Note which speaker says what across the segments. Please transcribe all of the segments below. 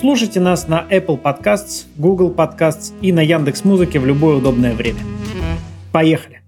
Speaker 1: Слушайте нас на Apple Podcasts, Google Podcasts и на Яндекс Музыке в любое удобное время. Поехали!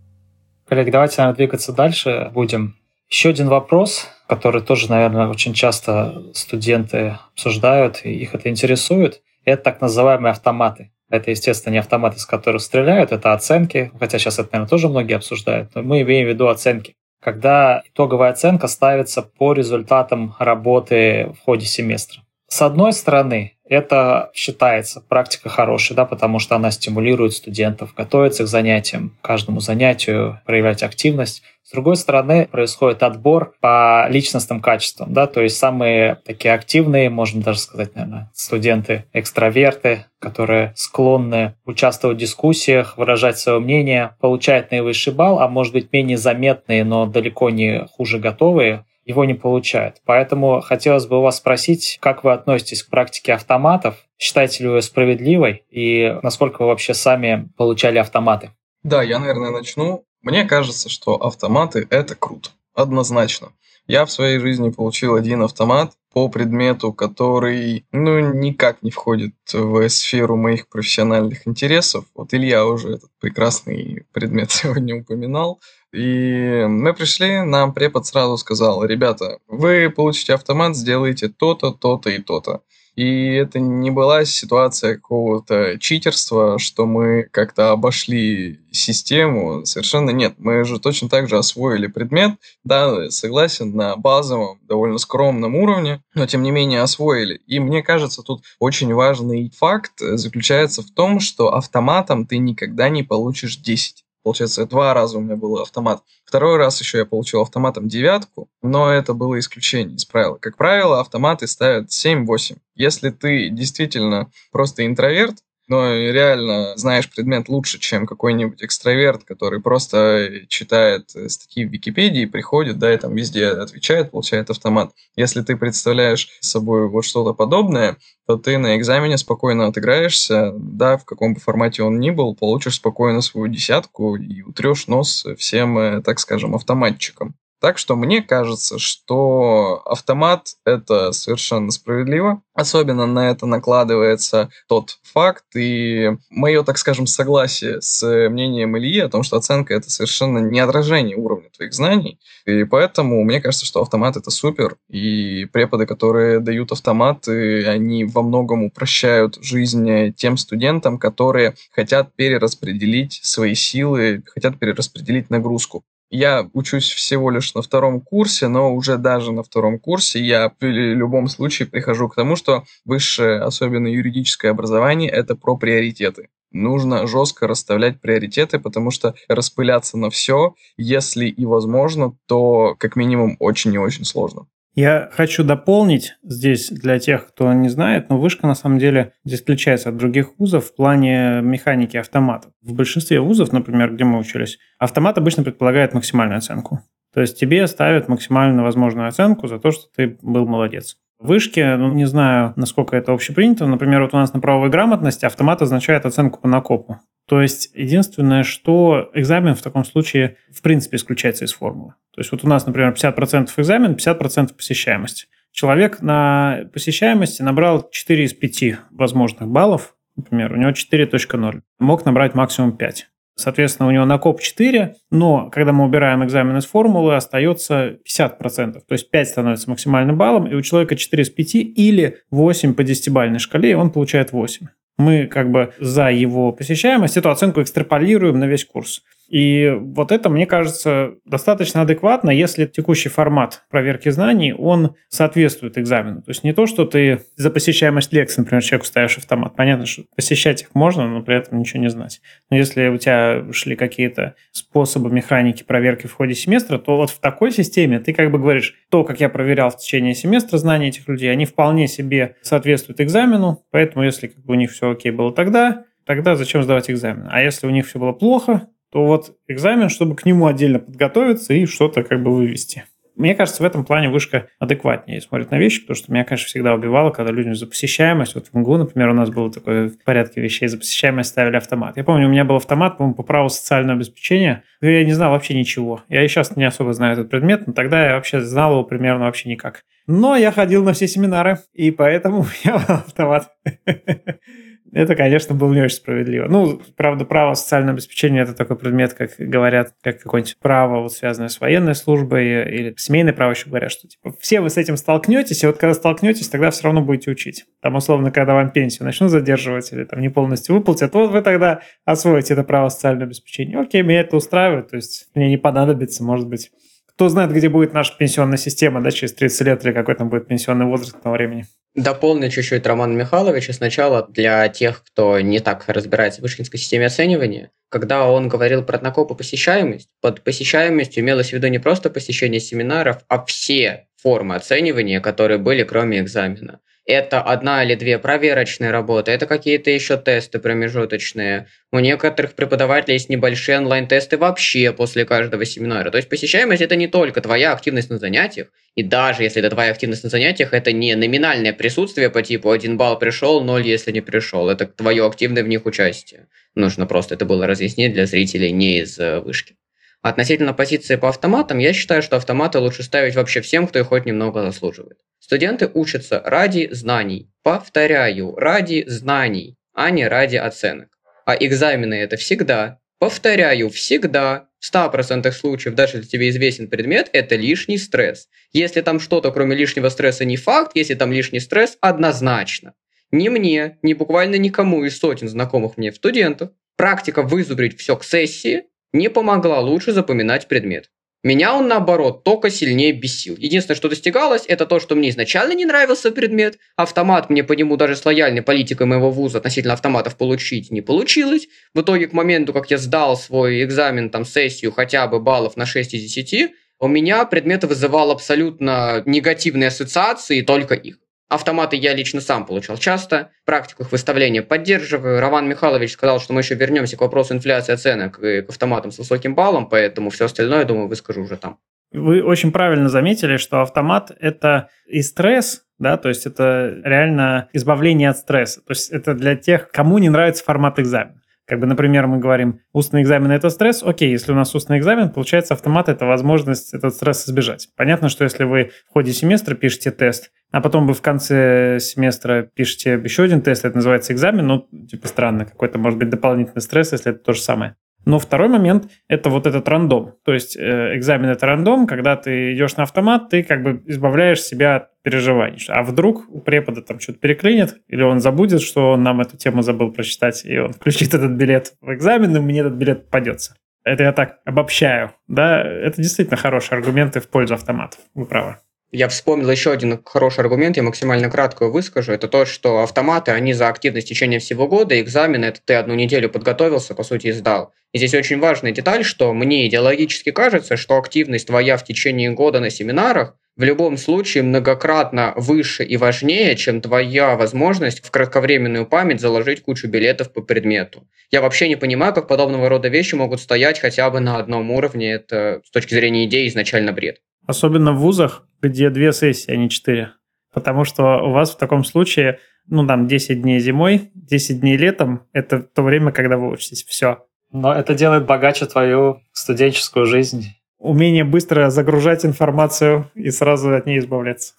Speaker 2: Коллеги, давайте, наверное, двигаться дальше будем. Еще один вопрос, который тоже, наверное, очень часто студенты обсуждают, и их это интересует, это так называемые автоматы. Это, естественно, не автоматы, с которых стреляют, это оценки, хотя сейчас это, наверное, тоже многие обсуждают, но мы имеем в виду оценки. Когда итоговая оценка ставится по результатам работы в ходе семестра. С одной стороны, это считается практика хорошая, да, потому что она стимулирует студентов готовиться к занятиям, каждому занятию проявлять активность. С другой стороны, происходит отбор по личностным качествам, да, то есть самые такие активные, можно даже сказать, наверное, студенты-экстраверты, которые склонны участвовать в дискуссиях, выражать свое мнение, получают наивысший балл, а может быть менее заметные, но далеко не хуже готовые, его не получает. Поэтому хотелось бы у вас спросить, как вы относитесь к практике автоматов? Считаете ли вы справедливой? И насколько вы вообще сами получали автоматы?
Speaker 3: Да, я, наверное, начну. Мне кажется, что автоматы — это круто. Однозначно. Я в своей жизни получил один автомат по предмету, который, ну, никак не входит в сферу моих профессиональных интересов. Вот Илья уже этот прекрасный предмет сегодня упоминал. И мы пришли, нам препод сразу сказал, ребята, вы получите автомат, сделайте то-то, то-то и то-то. И это не была ситуация какого-то читерства, что мы как-то обошли систему. Совершенно нет. Мы же точно так же освоили предмет. Да, согласен, на базовом, довольно скромном уровне, но тем не менее освоили. И мне кажется, тут очень важный факт заключается в том, что автоматом ты никогда не получишь 10. Получается, два раза у меня был автомат. Второй раз еще я получил автоматом девятку, но это было исключение из правила. Как правило, автоматы ставят 7-8. Если ты действительно просто интроверт, но реально знаешь предмет лучше, чем какой-нибудь экстраверт, который просто читает статьи в Википедии, приходит, да, и там везде отвечает, получает автомат. Если ты представляешь собой вот что-то подобное, то ты на экзамене спокойно отыграешься, да, в каком бы формате он ни был, получишь спокойно свою десятку и утрешь нос всем, э, так скажем, автоматчикам. Так что мне кажется, что автомат — это совершенно справедливо. Особенно на это накладывается тот факт и мое, так скажем, согласие с мнением Ильи о том, что оценка — это совершенно не отражение уровня твоих знаний. И поэтому мне кажется, что автомат — это супер. И преподы, которые дают автоматы, они во многом упрощают жизнь тем студентам, которые хотят перераспределить свои силы, хотят перераспределить нагрузку. Я учусь всего лишь на втором курсе, но уже даже на втором курсе я в любом случае прихожу к тому, что высшее, особенно юридическое образование, это про приоритеты. Нужно жестко расставлять приоритеты, потому что распыляться на все, если и возможно, то как минимум очень и очень сложно.
Speaker 1: Я хочу дополнить здесь для тех, кто не знает, но вышка на самом деле здесь отличается от других вузов в плане механики автоматов. В большинстве вузов, например, где мы учились, автомат обычно предполагает максимальную оценку. То есть тебе ставят максимально возможную оценку за то, что ты был молодец. В вышке, ну, не знаю, насколько это общепринято, например, вот у нас на правовой грамотности автомат означает оценку по накопу. То есть единственное, что экзамен в таком случае в принципе исключается из формулы. То есть вот у нас, например, 50% экзамен, 50% посещаемости. Человек на посещаемости набрал 4 из 5 возможных баллов, например, у него 4.0. Мог набрать максимум 5. Соответственно, у него накоп 4, но когда мы убираем экзамен из формулы, остается 50%. То есть 5 становится максимальным баллом, и у человека 4 из 5 или 8 по 10-бальной шкале, и он получает 8. Мы как бы за его посещаемость эту оценку экстраполируем на весь курс. И вот это, мне кажется, достаточно адекватно, если текущий формат проверки знаний, он соответствует экзамену. То есть не то, что ты за посещаемость лекций, например, человеку ставишь автомат. Понятно, что посещать их можно, но при этом ничего не знать. Но если у тебя шли какие-то способы механики проверки в ходе семестра, то вот в такой системе ты как бы говоришь, то, как я проверял в течение семестра знания этих людей, они вполне себе соответствуют экзамену, поэтому если как бы у них все окей было тогда, тогда зачем сдавать экзамен? А если у них все было плохо, то вот экзамен, чтобы к нему отдельно подготовиться и что-то как бы вывести. Мне кажется, в этом плане вышка адекватнее смотрит на вещи, потому что меня, конечно, всегда убивало, когда людям за посещаемость, вот в МГУ, например, у нас было такое в порядке вещей, за посещаемость ставили автомат. Я помню, у меня был автомат, по-моему, по праву социального обеспечения, я не знал вообще ничего. Я и сейчас не особо знаю этот предмет, но тогда я вообще знал его примерно вообще никак. Но я ходил на все семинары, и поэтому я автомат. Это, конечно, было не очень справедливо. Ну, правда, право социального обеспечения – это такой предмет, как говорят, как какое-нибудь право, вот, связанное с военной службой, или семейное право еще говорят, что типа все вы с этим столкнетесь, и вот когда столкнетесь, тогда все равно будете учить. Там, условно, когда вам пенсию начнут задерживать или там не полностью выплатят, вот вы тогда освоите это право социального обеспечения. Окей, меня это устраивает, то есть мне не понадобится, может быть, кто знает, где будет наша пенсионная система, да, через 30 лет, или какой там будет пенсионный возраст к тому времени.
Speaker 4: Дополню чуть-чуть Романа Михайловича сначала для тех, кто не так разбирается в вышкинской системе оценивания. Когда он говорил про однокоп и посещаемость, под посещаемостью имелось в виду не просто посещение семинаров, а все формы оценивания, которые были кроме экзамена это одна или две проверочные работы, это какие-то еще тесты промежуточные. У некоторых преподавателей есть небольшие онлайн-тесты вообще после каждого семинара. То есть посещаемость это не только твоя активность на занятиях, и даже если это твоя активность на занятиях, это не номинальное присутствие по типу один балл пришел, ноль если не пришел. Это твое активное в них участие. Нужно просто это было разъяснить для зрителей не из э, вышки. Относительно позиции по автоматам, я считаю, что автоматы лучше ставить вообще всем, кто их хоть немного заслуживает. Студенты учатся ради знаний. Повторяю, ради знаний, а не ради оценок. А экзамены это всегда, повторяю, всегда, в 100% случаев, даже если тебе известен предмет, это лишний стресс. Если там что-то кроме лишнего стресса не факт, если там лишний стресс, однозначно. Ни мне, ни буквально никому из сотен знакомых мне студентов практика вызубрить все к сессии не помогла лучше запоминать предмет. Меня он, наоборот, только сильнее бесил. Единственное, что достигалось, это то, что мне изначально не нравился предмет. Автомат мне по нему даже с лояльной политикой моего вуза относительно автоматов получить не получилось. В итоге, к моменту, как я сдал свой экзамен, там, сессию хотя бы баллов на 6 из 10, у меня предмет вызывал абсолютно негативные ассоциации, только их. Автоматы я лично сам получал часто, практику их выставления поддерживаю. Роман Михайлович сказал, что мы еще вернемся к вопросу инфляции оценок и к автоматам с высоким баллом, поэтому все остальное, думаю, выскажу уже там.
Speaker 1: Вы очень правильно заметили, что автомат – это и стресс, да, то есть это реально избавление от стресса. То есть это для тех, кому не нравится формат экзамена. Как бы, например, мы говорим, устный экзамен – это стресс. Окей, если у нас устный экзамен, получается, автомат – это возможность этот стресс избежать. Понятно, что если вы в ходе семестра пишете тест, а потом вы в конце семестра пишете еще один тест, это называется экзамен, ну, типа странно, какой-то, может быть, дополнительный стресс, если это то же самое. Но второй момент – это вот этот рандом. То есть э, экзамен – это рандом, когда ты идешь на автомат, ты как бы избавляешь себя от переживаний. А вдруг у препода там что-то переклинит, или он забудет, что он нам эту тему забыл прочитать, и он включит этот билет в экзамен, и мне этот билет попадется. Это я так обобщаю. Да, это действительно хорошие аргументы в пользу автоматов. Вы правы.
Speaker 4: Я вспомнил еще один хороший аргумент, я максимально кратко выскажу. Это то, что автоматы, они за активность в течение всего года, экзамены, это ты одну неделю подготовился, по сути, и сдал. И здесь очень важная деталь, что мне идеологически кажется, что активность твоя в течение года на семинарах в любом случае многократно выше и важнее, чем твоя возможность в кратковременную память заложить кучу билетов по предмету. Я вообще не понимаю, как подобного рода вещи могут стоять хотя бы на одном уровне. Это с точки зрения идеи изначально бред.
Speaker 1: Особенно в вузах, где две сессии, а не четыре. Потому что у вас в таком случае, ну, там, 10 дней зимой, 10 дней летом – это то время, когда вы учитесь. Все.
Speaker 2: Но это делает богаче твою студенческую жизнь.
Speaker 1: Умение быстро загружать информацию и сразу от нее избавляться.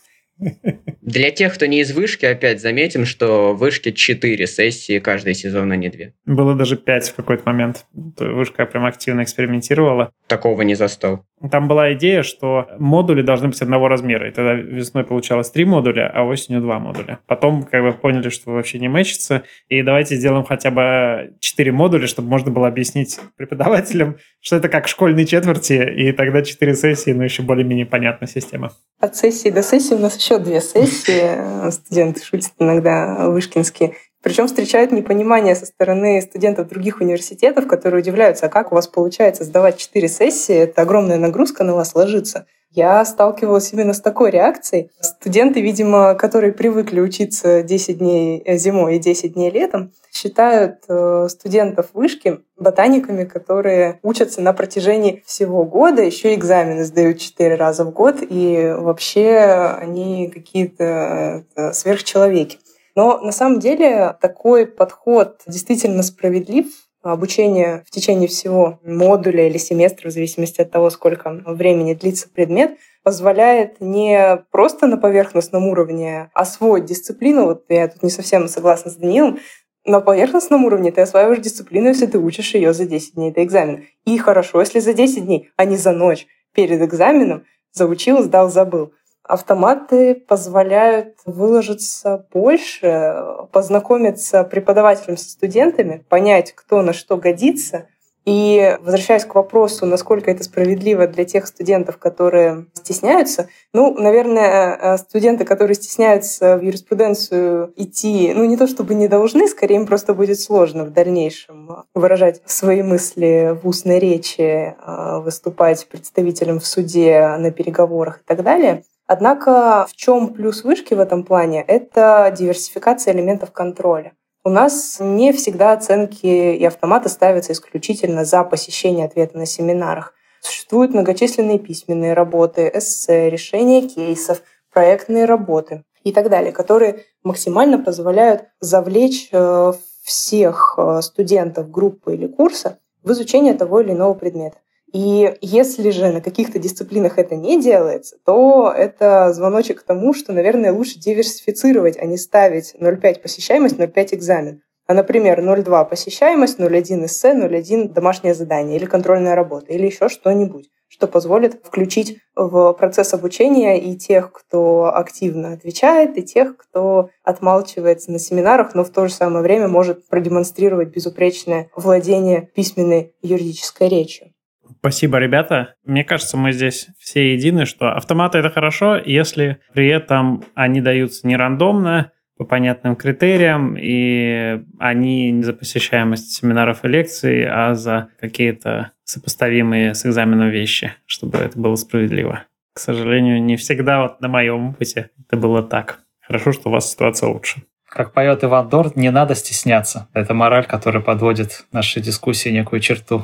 Speaker 4: Для тех, кто не из вышки, опять заметим, что в вышке 4 сессии каждый сезон, а не 2.
Speaker 1: Было даже 5 в какой-то момент. Вышка прям активно экспериментировала.
Speaker 4: Такого не застал.
Speaker 1: Там была идея, что модули должны быть одного размера. И тогда весной получалось три модуля, а осенью два модуля. Потом как бы поняли, что вообще не мэчится. И давайте сделаем хотя бы четыре модуля, чтобы можно было объяснить преподавателям, что это как школьные четверти, и тогда четыре сессии, но еще более-менее понятная система.
Speaker 5: От сессии до сессии у нас еще две сессии. Студенты шутят иногда вышкинские. Причем встречают непонимание со стороны студентов других университетов, которые удивляются, а как у вас получается сдавать четыре сессии, это огромная нагрузка на вас ложится. Я сталкивалась именно с такой реакцией. Студенты, видимо, которые привыкли учиться 10 дней зимой и 10 дней летом, считают э, студентов вышки ботаниками, которые учатся на протяжении всего года, еще экзамены сдают 4 раза в год, и вообще они какие-то э, сверхчеловеки. Но на самом деле такой подход действительно справедлив. Обучение в течение всего модуля или семестра, в зависимости от того, сколько времени длится предмет, позволяет не просто на поверхностном уровне освоить дисциплину, вот я тут не совсем согласна с Данилом, на поверхностном уровне ты осваиваешь дисциплину, если ты учишь ее за 10 дней до экзамена. И хорошо, если за 10 дней, а не за ночь перед экзаменом заучил, сдал, забыл. Автоматы позволяют выложиться больше, познакомиться преподавателям со студентами, понять, кто на что годится. И возвращаясь к вопросу, насколько это справедливо для тех студентов, которые стесняются, ну, наверное, э, студенты, которые стесняются в юриспруденцию идти, ну, не то чтобы не должны, скорее им просто будет сложно в дальнейшем выражать свои мысли в устной речи, э, выступать представителем в суде на переговорах и так далее. Однако в чем плюс вышки в этом плане? Это диверсификация элементов контроля. У нас не всегда оценки и автоматы ставятся исключительно за посещение ответа на семинарах. Существуют многочисленные письменные работы, эссе, решения кейсов, проектные работы и так далее, которые максимально позволяют завлечь э, всех э, студентов группы или курса в изучение того или иного предмета. И если же на каких-то дисциплинах это не делается, то это звоночек к тому, что, наверное, лучше диверсифицировать, а не ставить 0,5 посещаемость, 0,5 экзамен. А, например, 0,2 посещаемость, 0,1 эссе, 0,1 домашнее задание или контрольная работа, или еще что-нибудь, что позволит включить в процесс обучения и тех, кто активно отвечает, и тех, кто отмалчивается на семинарах, но в то же самое время может продемонстрировать безупречное владение письменной юридической речью.
Speaker 1: Спасибо, ребята. Мне кажется, мы здесь все едины, что автоматы — это хорошо, если при этом они даются не рандомно, по понятным критериям, и они не за посещаемость семинаров и лекций, а за какие-то сопоставимые с экзаменом вещи, чтобы это было справедливо. К сожалению, не всегда вот на моем опыте это было так. Хорошо, что у вас ситуация лучше.
Speaker 2: Как поет Иван Дорн, не надо стесняться. Это мораль, которая подводит наши дискуссии некую черту.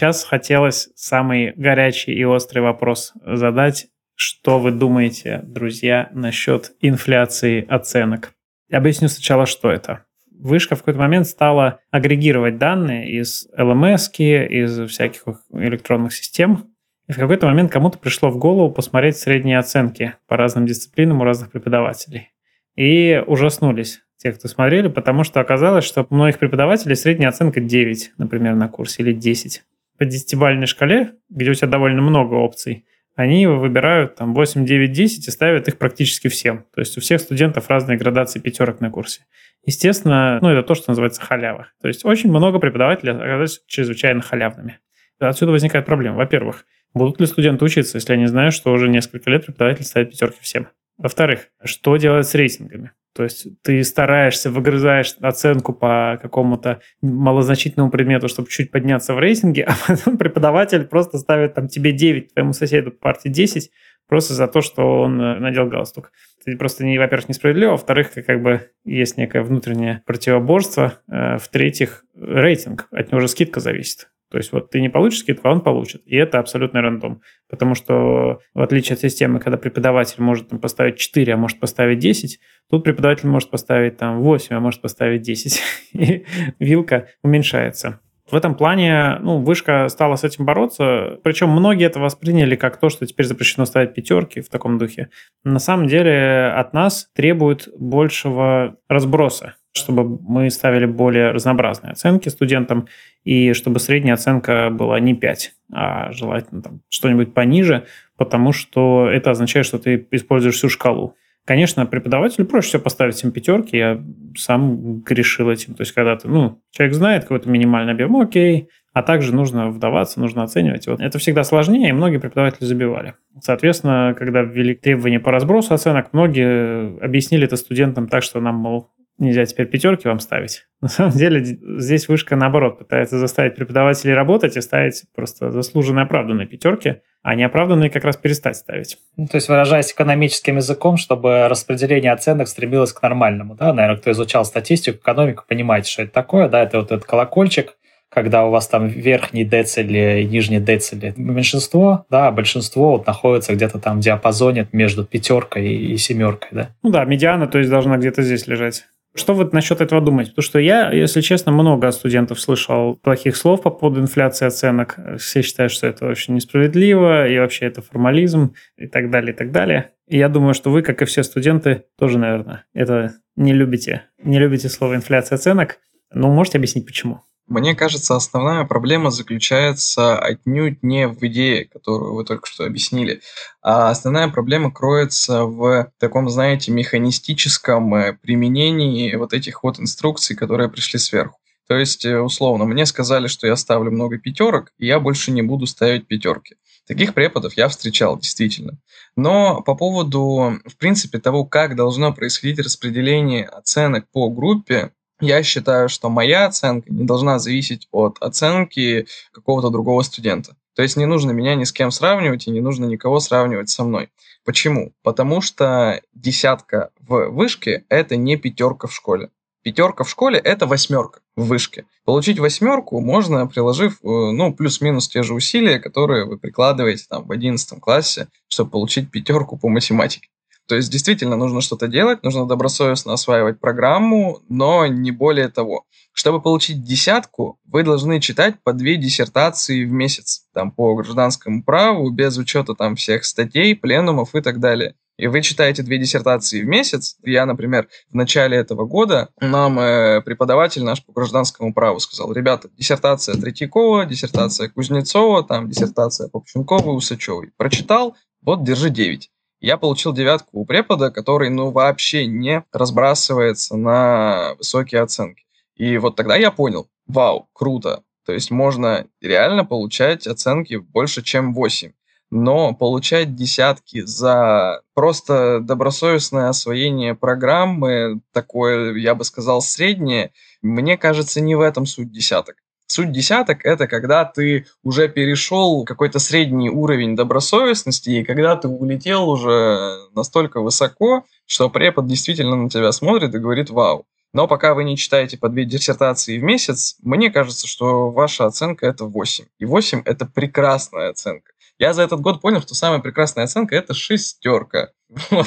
Speaker 1: Сейчас хотелось самый горячий и острый вопрос задать. Что вы думаете, друзья, насчет инфляции оценок? Объясню сначала, что это. Вышка в какой-то момент стала агрегировать данные из LMS, из всяких электронных систем. И в какой-то момент кому-то пришло в голову посмотреть средние оценки по разным дисциплинам у разных преподавателей. И ужаснулись те, кто смотрели, потому что оказалось, что у многих преподавателей средняя оценка 9, например, на курсе, или 10 по десятибалльной шкале, где у тебя довольно много опций, они выбирают там 8, 9, 10 и ставят их практически всем. То есть у всех студентов разные градации пятерок на курсе. Естественно, ну, это то, что называется халява. То есть очень много преподавателей оказались чрезвычайно халявными. Отсюда возникает проблема. Во-первых, будут ли студенты учиться, если они знают, что уже несколько лет преподаватель ставит пятерки всем? Во-вторых, что делать с рейтингами? То есть ты стараешься, выгрызаешь оценку по какому-то малозначительному предмету, чтобы чуть подняться в рейтинге, а потом преподаватель просто ставит там тебе 9, твоему соседу по партии 10, просто за то, что он э, надел галстук. Это просто, не, во-первых, несправедливо, а во-вторых, как бы есть некое внутреннее противоборство, э, в-третьих, рейтинг, от него уже скидка зависит. То есть вот ты не получишь скидку, а он получит. И это абсолютный рандом. Потому что в отличие от системы, когда преподаватель может там, поставить 4, а может поставить 10, тут преподаватель может поставить там 8, а может поставить 10. И вилка уменьшается. В этом плане ну, вышка стала с этим бороться. Причем многие это восприняли как то, что теперь запрещено ставить пятерки в таком духе. На самом деле от нас требуют большего разброса чтобы мы ставили более разнообразные оценки студентам, и чтобы средняя оценка была не 5, а желательно там, что-нибудь пониже, потому что это означает, что ты используешь всю шкалу. Конечно, преподавателю проще все поставить всем пятерки, я сам грешил этим. То есть, когда ты, ну, человек знает какой-то минимальный объем, окей, а также нужно вдаваться, нужно оценивать. Вот это всегда сложнее, и многие преподаватели забивали. Соответственно, когда ввели требования по разбросу оценок, многие объяснили это студентам так, что нам, мол, нельзя теперь пятерки вам ставить. На самом деле здесь вышка, наоборот, пытается заставить преподавателей работать и ставить просто заслуженные оправданные пятерки, а неоправданные как раз перестать ставить.
Speaker 2: Ну, то есть, выражаясь экономическим языком, чтобы распределение оценок стремилось к нормальному. Да? Наверное, кто изучал статистику, экономику, понимаете, что это такое. Да? Это вот этот колокольчик, когда у вас там верхний децель и нижний децель меньшинство, да, а большинство вот находится где-то там в диапазоне между пятеркой и семеркой, да?
Speaker 1: Ну да, медиана, то есть должна где-то здесь лежать. Что вы насчет этого думаете? Потому что я, если честно, много от студентов слышал плохих слов по поводу инфляции оценок. Все считают, что это очень несправедливо, и вообще это формализм, и так далее, и так далее. И я думаю, что вы, как и все студенты, тоже, наверное, это не любите. Не любите слово инфляция оценок. Ну, можете объяснить, почему?
Speaker 3: Мне кажется, основная проблема заключается отнюдь не в идее, которую вы только что объяснили, а основная проблема кроется в таком, знаете, механистическом э, применении вот этих вот инструкций, которые пришли сверху. То есть, э, условно, мне сказали, что я ставлю много пятерок, и я больше не буду ставить пятерки. Таких преподов я встречал, действительно. Но по поводу, в принципе, того, как должно происходить распределение оценок по группе, я считаю, что моя оценка не должна зависеть от оценки какого-то другого студента. То есть не нужно меня ни с кем сравнивать и не нужно никого сравнивать со мной. Почему? Потому что десятка в вышке – это не пятерка в школе. Пятерка в школе – это восьмерка в вышке. Получить восьмерку можно, приложив, э, ну, плюс-минус те же усилия, которые вы прикладываете там в одиннадцатом классе, чтобы получить пятерку по математике. То есть действительно нужно что-то делать, нужно добросовестно осваивать программу, но не более того. Чтобы получить десятку, вы должны читать по две диссертации в месяц, там по гражданскому праву, без учета там всех статей, пленумов и так далее. И вы читаете две диссертации в месяц. Я, например, в начале этого года нам э, преподаватель наш по гражданскому праву сказал, ребята, диссертация Третьякова, диссертация Кузнецова, там диссертация Попченкова, Усачевой. Прочитал, вот, держи 9 я получил девятку у препода, который, ну, вообще не разбрасывается на высокие оценки. И вот тогда я понял, вау, круто. То есть можно реально получать оценки больше, чем 8. Но получать десятки за просто добросовестное освоение программы, такое, я бы сказал, среднее, мне кажется, не в этом суть десяток. Суть десяток – это когда ты уже перешел какой-то средний уровень добросовестности, и когда ты улетел уже настолько высоко, что препод действительно на тебя смотрит и говорит «Вау». Но пока вы не читаете по две диссертации в месяц, мне кажется, что ваша оценка – это 8. И 8 – это прекрасная оценка. Я за этот год понял, что самая прекрасная оценка – это шестерка.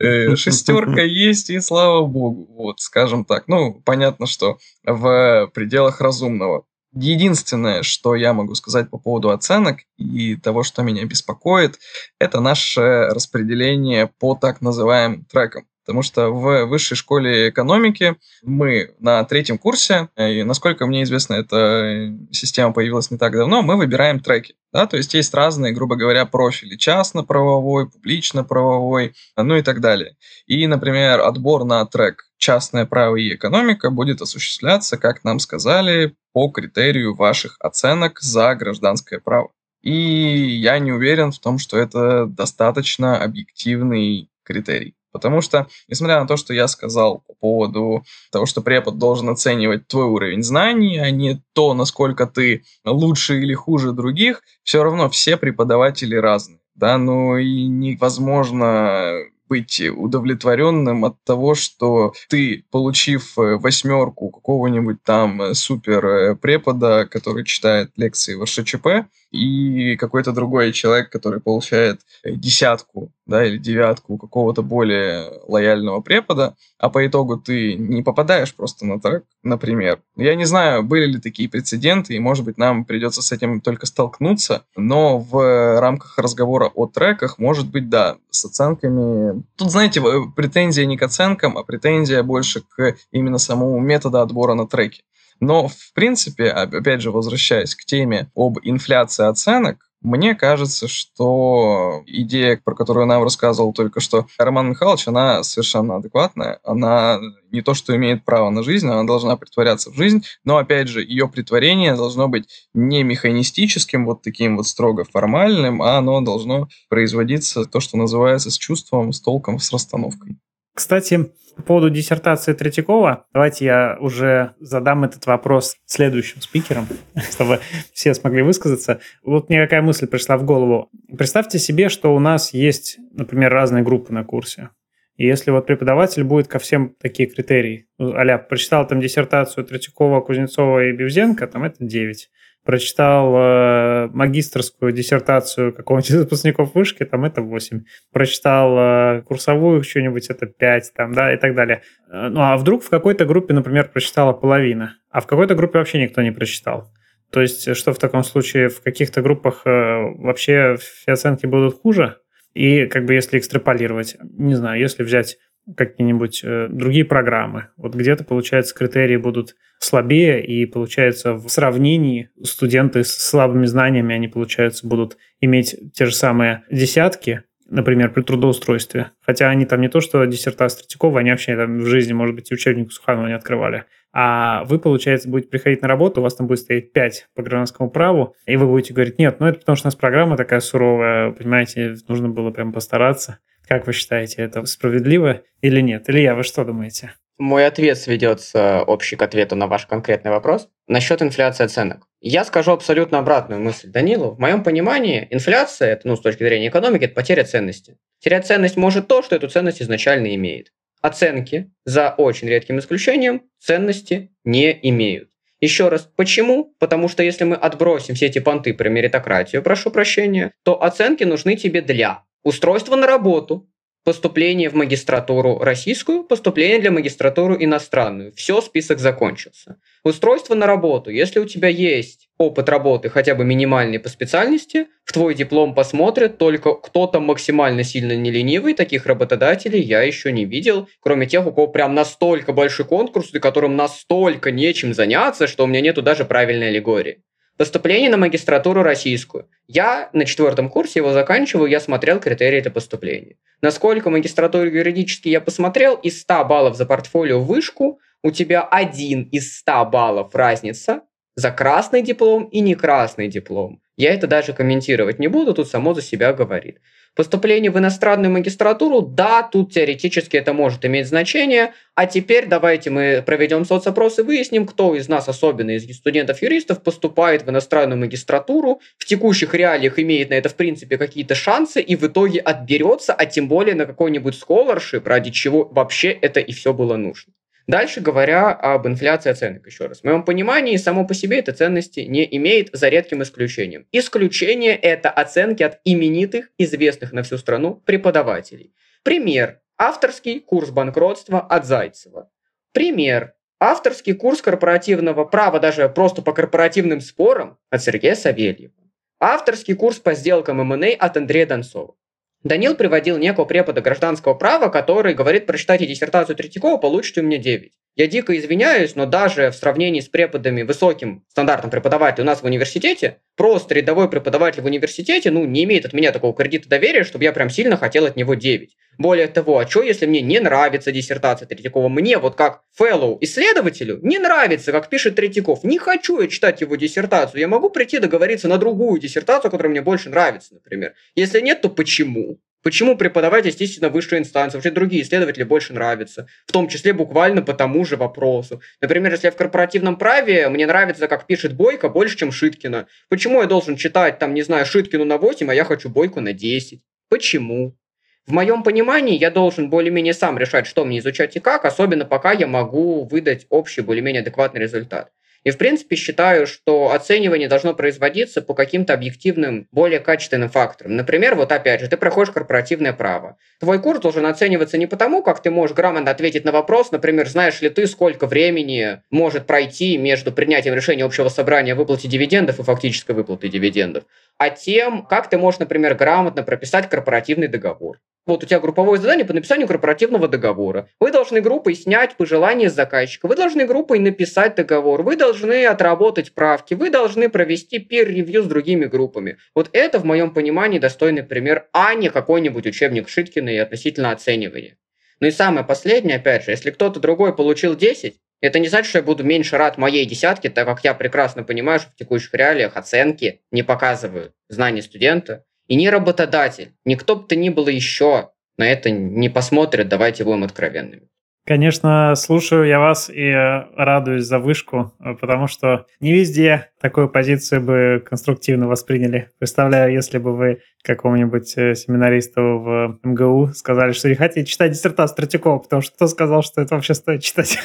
Speaker 3: Э, шестерка есть, и слава богу. Вот, скажем так. Ну, понятно, что в пределах разумного. Единственное, что я могу сказать по поводу оценок и того, что меня беспокоит, это наше распределение по так называемым трекам. Потому что в высшей школе экономики мы на третьем курсе, и насколько мне известно, эта система появилась не так давно, мы выбираем треки. Да? То есть есть разные, грубо говоря, профили. Частно-правовой, публично-правовой, ну и так далее. И, например, отбор на трек частное право и экономика будет осуществляться, как нам сказали, по критерию ваших оценок за гражданское право. И я не уверен в том, что это достаточно объективный критерий. Потому что, несмотря на то, что я сказал по поводу того, что препод должен оценивать твой уровень знаний, а не то, насколько ты лучше или хуже других, все равно все преподаватели разные. Да, ну и невозможно быть удовлетворенным от того, что ты, получив э, восьмерку какого-нибудь там э, супер э, препода, который читает лекции в РШЧП, и какой-то другой человек, который получает э, десятку да, или девятку у какого-то более лояльного препода, а по итогу ты не попадаешь просто на трек, например. Я не знаю, были ли такие прецеденты, и, может быть, нам придется с этим только столкнуться, но в рамках разговора о треках, может быть, да, с оценками... Тут, знаете, претензия не к оценкам, а претензия больше к именно самому методу отбора на треки. Но, в принципе, опять же, возвращаясь к теме об инфляции оценок, мне кажется, что идея, про которую нам рассказывал только что Роман Михайлович, она совершенно адекватная. Она не то, что имеет право на жизнь, она должна притворяться в жизнь, но, опять же, ее притворение должно быть не механистическим, вот таким вот строго формальным, а оно должно производиться, то, что называется, с чувством, с толком, с расстановкой.
Speaker 1: Кстати, по поводу диссертации Третьякова, давайте я уже задам этот вопрос следующим спикерам, чтобы все смогли высказаться. Вот мне какая мысль пришла в голову. Представьте себе, что у нас есть, например, разные группы на курсе. И если вот преподаватель будет ко всем такие критерии, а прочитал там диссертацию Третьякова, Кузнецова и Бевзенко, там это 9 прочитал э, магистрскую диссертацию какого-нибудь выпускников вышки, там это 8. Прочитал э, курсовую что-нибудь, это 5, там, да, и так далее. Э, ну, а вдруг в какой-то группе, например, прочитала половина, а в какой-то группе вообще никто не прочитал. То есть, что в таком случае в каких-то группах э, вообще все оценки будут хуже? И как бы если экстраполировать, не знаю, если взять какие-нибудь э, другие программы. Вот где-то, получается, критерии будут слабее, и, получается, в сравнении студенты с слабыми знаниями, они, получается, будут иметь те же самые десятки, например, при трудоустройстве. Хотя они там не то, что диссертация Третьякова, они вообще там в жизни, может быть, учебник Суханова не открывали. А вы, получается, будете приходить на работу, у вас там будет стоять 5 по гражданскому праву, и вы будете говорить, нет, ну это потому что у нас программа такая суровая, понимаете, нужно было прям постараться. Как вы считаете, это справедливо или нет? Илья, вы что думаете?
Speaker 4: Мой ответ сведется общий к ответу на ваш конкретный вопрос. Насчет инфляции оценок. Я скажу абсолютно обратную мысль Данилу. В моем понимании инфляция, это, ну, с точки зрения экономики, это потеря ценности. Терять ценность может то, что эту ценность изначально имеет. Оценки, за очень редким исключением, ценности не имеют. Еще раз, почему? Потому что если мы отбросим все эти понты про меритократию, прошу прощения, то оценки нужны тебе для Устройство на работу, поступление в магистратуру российскую, поступление для магистратуру иностранную. Все, список закончился. Устройство на работу. Если у тебя есть опыт работы хотя бы минимальный по специальности, в твой диплом посмотрят только кто-то максимально сильно не ленивый. Таких работодателей я еще не видел, кроме тех, у кого прям настолько большой конкурс, и которым настолько нечем заняться, что у меня нету даже правильной аллегории. Поступление на магистратуру российскую. Я на четвертом курсе его заканчиваю, я смотрел критерии для поступления. Насколько магистратуру юридически я посмотрел, из 100 баллов за портфолио вышку у тебя один из 100 баллов разница за красный диплом и не красный диплом. Я это даже комментировать не буду, тут само за себя говорит. Поступление в иностранную магистратуру, да, тут теоретически это может иметь значение. А теперь давайте мы проведем соцопрос и выясним, кто из нас, особенно из студентов-юристов, поступает в иностранную магистратуру, в текущих реалиях имеет на это, в принципе, какие-то шансы и в итоге отберется, а тем более на какой-нибудь scholarship, ради чего вообще это и все было нужно. Дальше говоря об инфляции оценок еще раз. В моем понимании, само по себе это ценности не имеет, за редким исключением. Исключение – это оценки от именитых, известных на всю страну преподавателей. Пример. Авторский курс банкротства от Зайцева. Пример. Авторский курс корпоративного права, даже просто по корпоративным спорам, от Сергея Савельева. Авторский курс по сделкам МНА от Андрея Донцова. Данил приводил некого препода гражданского права, который говорит, прочитайте диссертацию Третьякова, получите у меня 9. Я дико извиняюсь, но даже в сравнении с преподами высоким стандартом преподавателя у нас в университете, просто рядовой преподаватель в университете, ну, не имеет от меня такого кредита доверия, чтобы я прям сильно хотел от него 9. Более того, а что, если мне не нравится диссертация Третьякова? Мне, вот как фэллоу исследователю, не нравится, как пишет Третьяков. Не хочу я читать его диссертацию. Я могу прийти договориться на другую диссертацию, которая мне больше нравится, например. Если нет, то почему? Почему преподавать, естественно, высшую инстанцию? Вообще другие исследователи больше нравятся. В том числе буквально по тому же вопросу. Например, если я в корпоративном праве, мне нравится, как пишет Бойко, больше, чем Шиткина. Почему я должен читать, там, не знаю, Шиткину на 8, а я хочу Бойко на 10? Почему? В моем понимании я должен более-менее сам решать, что мне изучать и как, особенно пока я могу выдать общий более-менее адекватный результат. И, в принципе, считаю, что оценивание должно производиться по каким-то объективным, более качественным факторам. Например, вот опять же, ты проходишь корпоративное право. Твой курс должен оцениваться не потому, как ты можешь грамотно ответить на вопрос, например, знаешь ли ты, сколько времени может пройти между принятием решения общего собрания о выплате дивидендов и фактической выплаты дивидендов, а тем, как ты можешь, например, грамотно прописать корпоративный договор. Вот у тебя групповое задание по написанию корпоративного договора. Вы должны группой снять пожелания заказчика, вы должны группой написать договор, вы должны отработать правки, вы должны провести peer-ревью с другими группами. Вот это, в моем понимании, достойный пример, а не какой-нибудь учебник Шиткина и относительно оценивания. Ну и самое последнее, опять же, если кто-то другой получил 10, это не значит, что я буду меньше рад моей десятке, так как я прекрасно понимаю, что в текущих реалиях оценки не показывают знания студента, и ни работодатель, ни кто бы то ни было еще на это не посмотрит, давайте будем откровенными.
Speaker 1: Конечно, слушаю я вас и радуюсь за вышку, потому что не везде такую позицию бы конструктивно восприняли. Представляю, если бы вы какому-нибудь э, семинаристу в МГУ сказали, что не хотите читать диссертацию Третьякова, потому что кто сказал, что это вообще стоит читать?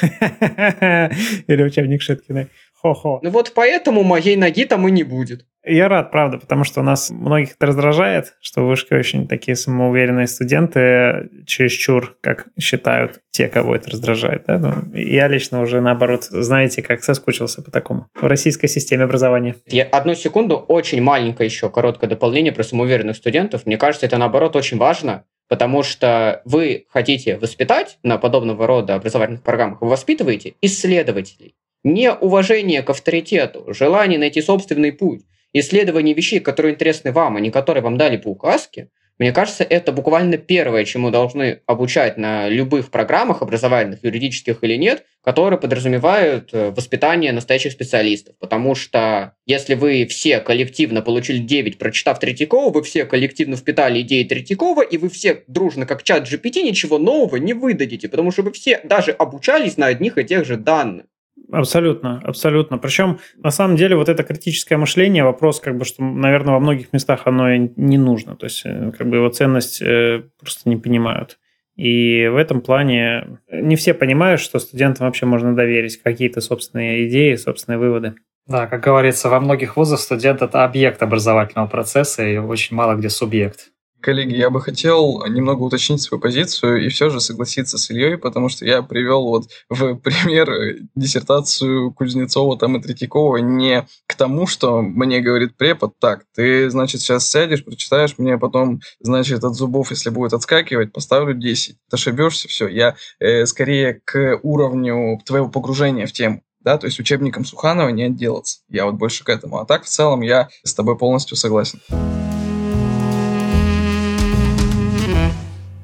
Speaker 1: Или учебник Шиткиной. Хо-хо.
Speaker 4: Ну вот поэтому моей ноги там и не будет.
Speaker 1: Я рад, правда, потому что у нас многих это раздражает, что в вышке очень такие самоуверенные студенты чересчур, как считают те, кого это раздражает. Да? Ну, я лично уже, наоборот, знаете, как соскучился по такому в российской системе образования.
Speaker 4: Я одну секунду, очень маленькое еще короткое дополнение про самоуверенных студентов. Мне кажется, это, наоборот, очень важно, потому что вы хотите воспитать на подобного рода образовательных программах, вы воспитываете исследователей. Не уважение к авторитету, желание найти собственный путь, исследование вещей, которые интересны вам, а не которые вам дали по указке, мне кажется, это буквально первое, чему должны обучать на любых программах образовательных, юридических или нет, которые подразумевают э, воспитание настоящих специалистов. Потому что если вы все коллективно получили 9, прочитав Третьякова, вы все коллективно впитали идеи Третьякова, и вы все дружно, как чат GPT, ничего нового не выдадите, потому что вы все даже обучались на одних и тех же данных.
Speaker 1: Абсолютно, абсолютно. Причем, на самом деле, вот это критическое мышление, вопрос, как бы, что, наверное, во многих местах оно и не нужно. То есть, э, как бы его ценность э, просто не понимают. И в этом плане не все понимают, что студентам вообще можно доверить какие-то собственные идеи, собственные выводы.
Speaker 2: Да, как говорится, во многих вузах студент – это объект образовательного процесса и очень мало где субъект.
Speaker 3: Коллеги, я бы хотел немного уточнить свою позицию и все же согласиться с Ильей, потому что я привел вот в пример диссертацию Кузнецова там и Третьякова не к тому, что мне говорит препод, так, ты, значит, сейчас сядешь, прочитаешь мне потом, значит, от зубов, если будет отскакивать, поставлю 10. Ты ошибешься, все. Я э, скорее к уровню твоего погружения в тему да, то есть учебником Суханова не отделаться. Я вот больше к этому. А так, в целом, я с тобой полностью согласен.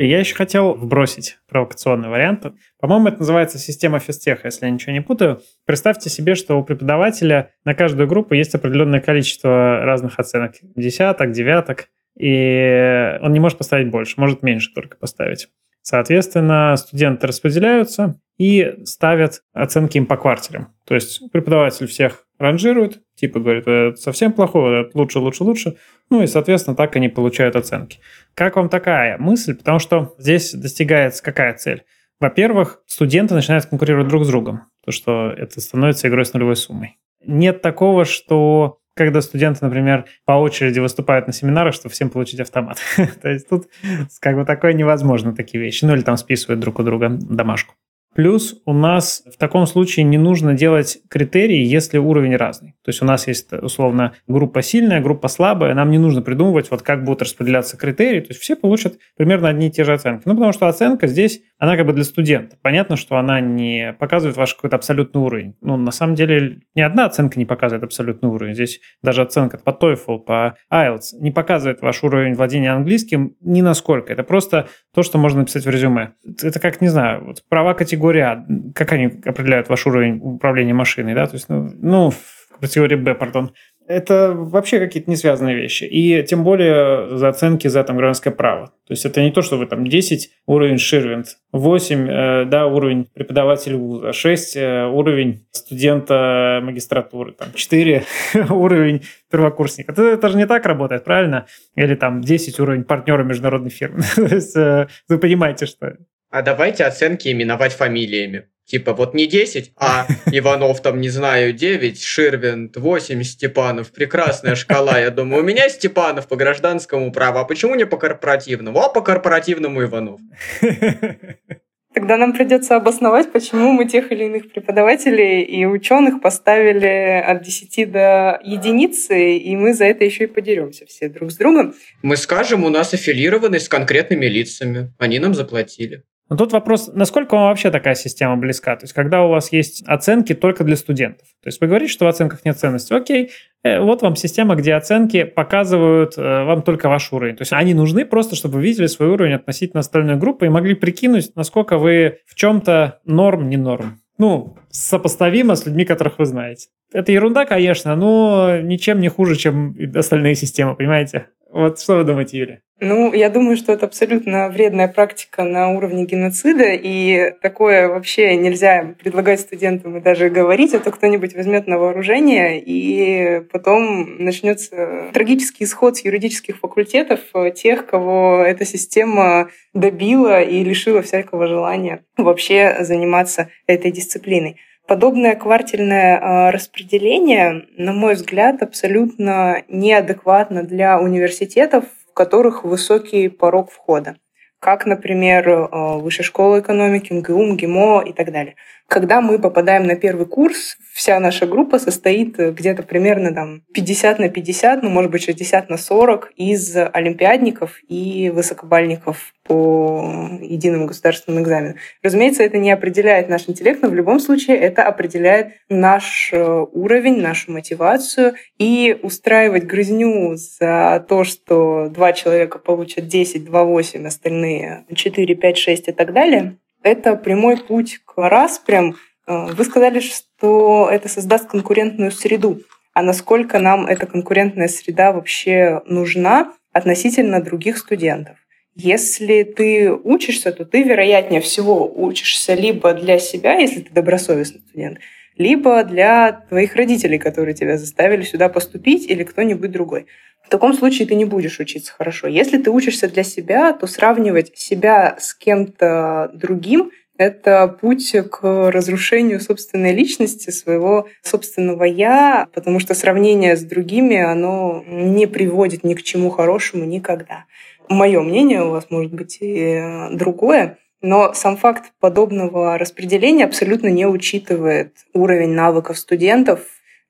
Speaker 1: Я еще хотел вбросить провокационный вариант. По-моему, это называется система физтеха, если я ничего не путаю. Представьте себе, что у преподавателя на каждую группу есть определенное количество разных оценок. Десяток, девяток. И он не может поставить больше, может меньше только поставить. Соответственно, студенты распределяются и ставят оценки им по квартирам. То есть преподаватель всех ранжирует, типа говорит, это совсем плохое, это лучше, лучше, лучше. Ну и, соответственно, так они получают оценки. Как вам такая мысль? Потому что здесь достигается какая цель? Во-первых, студенты начинают конкурировать друг с другом, то что это становится игрой с нулевой суммой. Нет такого, что когда студенты, например, по очереди выступают на семинарах, чтобы всем получить автомат. То есть тут как бы такое невозможно, такие вещи. Ну или там списывают друг у друга домашку. Плюс у нас в таком случае не нужно делать критерии, если уровень разный. То есть у нас есть условно группа сильная, группа слабая, нам не нужно придумывать, вот как будут распределяться критерии, то есть все получат примерно одни и те же оценки. Ну, потому что оценка здесь, она как бы для студента. Понятно, что она не показывает ваш какой-то абсолютный уровень. Ну, на самом деле, ни одна оценка не показывает абсолютный уровень. Здесь даже оценка по TOEFL, по IELTS не показывает ваш уровень владения английским ни насколько. Это просто то, что можно написать в резюме. Это как, не знаю, вот права категории А, как они определяют ваш уровень управления машиной, да, то есть, ну, ну категории Б, пардон, это вообще какие-то не связанные вещи. И тем более за оценки за там гражданское право. То есть это не то, что вы там 10 уровень Ширвинд, 8 э, да, уровень преподавателя вуза, 6 э, уровень студента магистратуры, там 4 уровень первокурсника. Это, это же не так работает, правильно? Или там 10 уровень партнера международной фирмы. то есть э, вы понимаете, что...
Speaker 4: А давайте оценки именовать фамилиями Типа вот не 10, а Иванов там, не знаю, 9, Ширвин 8, Степанов. Прекрасная шкала. Я думаю, у меня Степанов по гражданскому праву, а почему не по корпоративному? А по корпоративному Иванов.
Speaker 5: Тогда нам придется обосновать, почему мы тех или иных преподавателей и ученых поставили от 10 до единицы, и мы за это еще и подеремся все друг с другом.
Speaker 4: Мы скажем, у нас аффилированы с конкретными лицами. Они нам заплатили.
Speaker 1: Но тут вопрос, насколько вам вообще такая система близка? То есть, когда у вас есть оценки только для студентов. То есть, вы говорите, что в оценках нет ценности. Окей, э, вот вам система, где оценки показывают э, вам только ваш уровень. То есть, они нужны просто, чтобы вы видели свой уровень относительно остальной группы и могли прикинуть, насколько вы в чем-то норм, не норм. Ну, сопоставимо с людьми, которых вы знаете. Это ерунда, конечно, но ничем не хуже, чем остальные системы, понимаете? Вот что вы думаете, Юля?
Speaker 5: Ну, я думаю, что это абсолютно вредная практика на уровне геноцида, и такое вообще нельзя предлагать студентам и даже говорить, а то кто-нибудь возьмет на вооружение, и потом начнется трагический исход с юридических факультетов тех, кого эта система добила и лишила всякого желания вообще заниматься этой дисциплиной. Подобное квартельное а, распределение, на мой взгляд, абсолютно неадекватно для университетов, в которых высокий порог входа как, например, а, Высшая школа экономики, МГУ, МГИМО и так далее. Когда мы попадаем на первый курс, вся наша группа состоит где-то примерно там 50 на 50, ну, может быть, 60 на 40 из олимпиадников и высокобальников по единому государственному экзамену. Разумеется, это не определяет наш интеллект, но в любом случае это определяет наш э, уровень, нашу мотивацию. И устраивать грызню за то, что два человека получат 10, 2, 8, остальные 4, 5, 6 и так далее, это прямой путь к распрям. Э, вы сказали, что это создаст конкурентную среду. А насколько нам эта конкурентная среда вообще нужна относительно других студентов? Если ты учишься, то ты, вероятнее всего, учишься либо для себя, если ты добросовестный студент, либо для твоих родителей, которые тебя заставили сюда поступить, или кто-нибудь другой. В таком случае ты не будешь учиться хорошо. Если ты учишься для себя, то сравнивать себя с кем-то другим — это путь к разрушению собственной личности, своего собственного «я», потому что сравнение с другими, оно не приводит ни к чему хорошему никогда. Мое мнение, у вас может быть и другое, но сам факт подобного распределения абсолютно не учитывает уровень навыков студентов,